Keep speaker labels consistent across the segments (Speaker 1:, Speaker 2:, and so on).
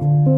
Speaker 1: Thank you.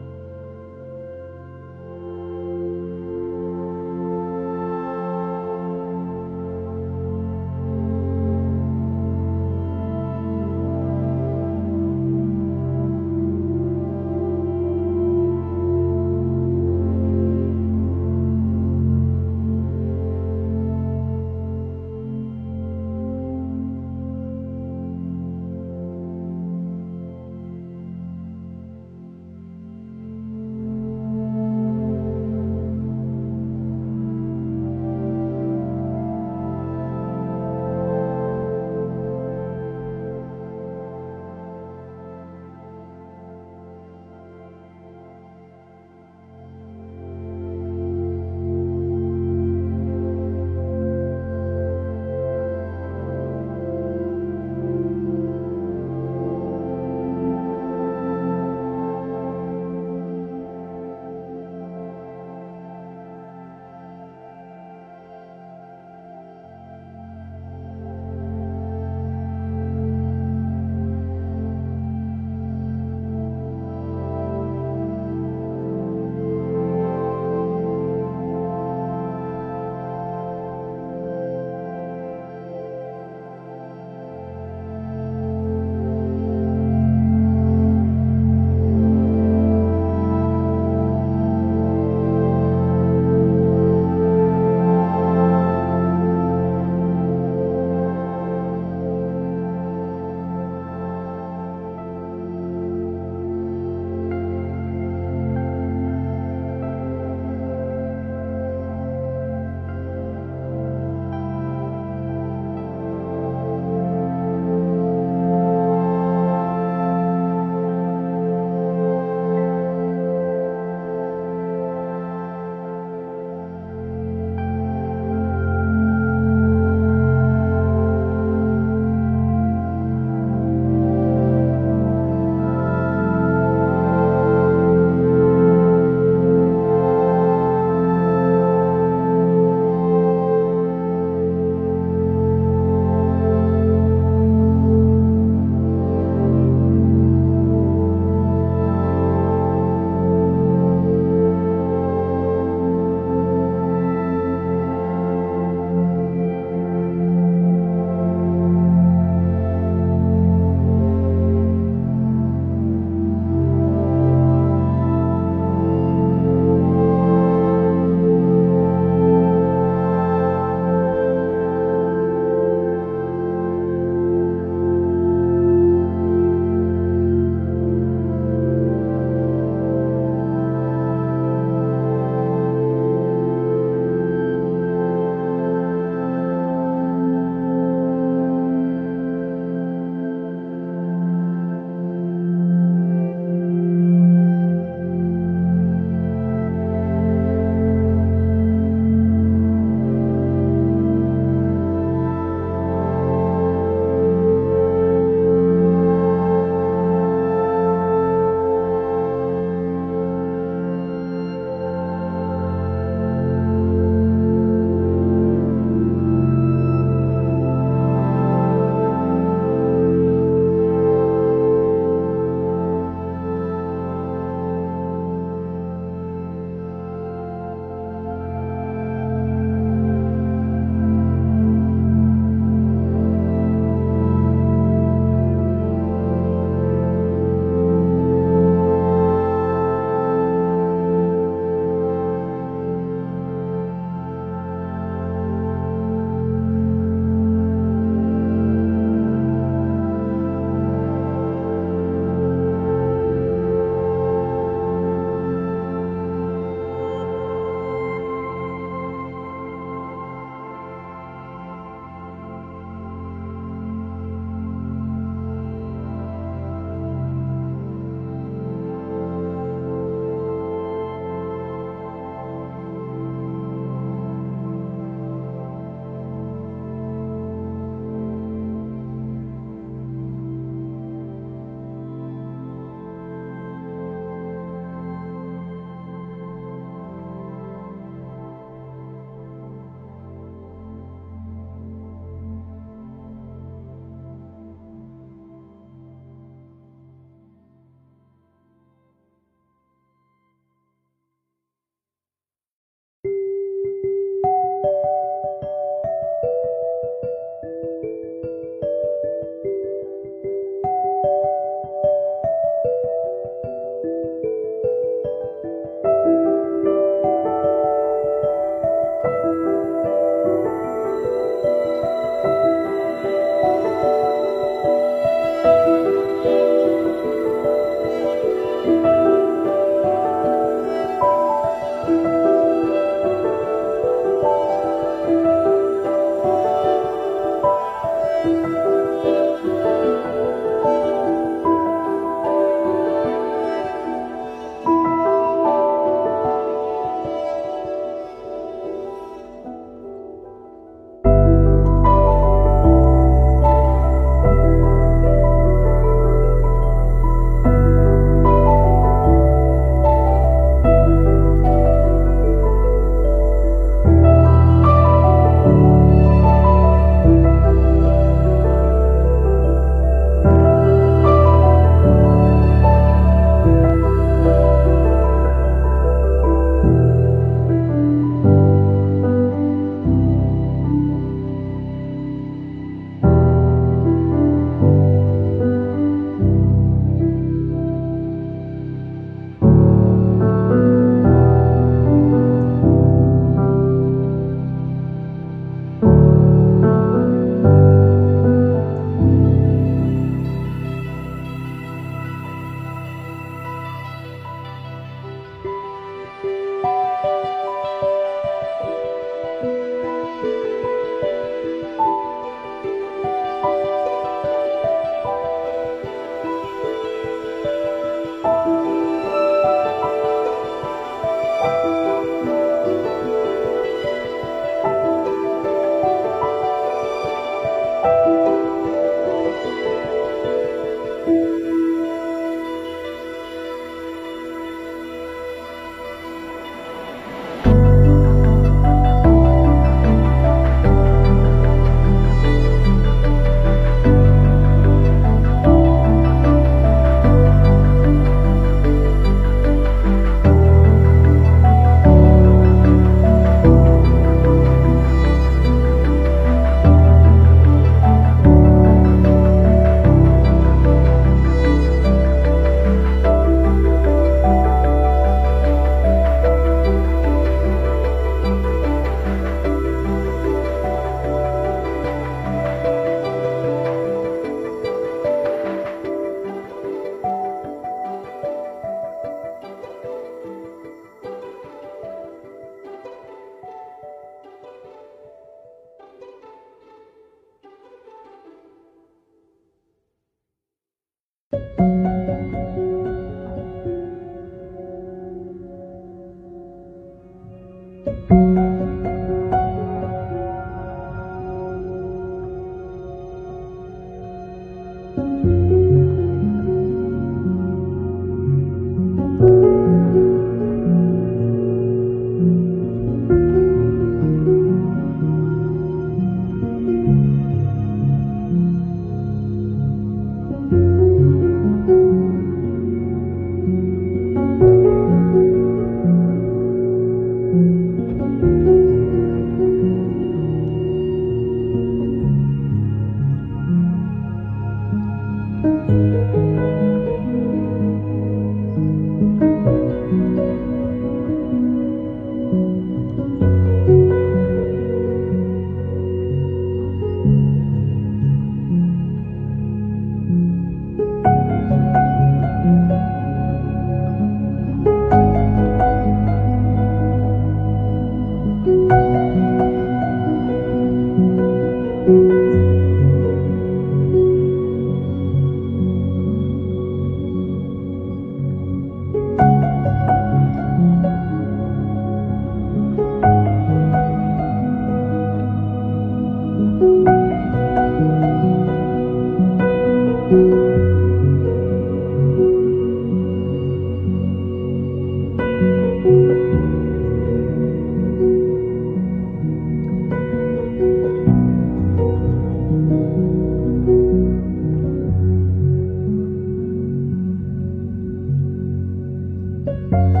Speaker 1: you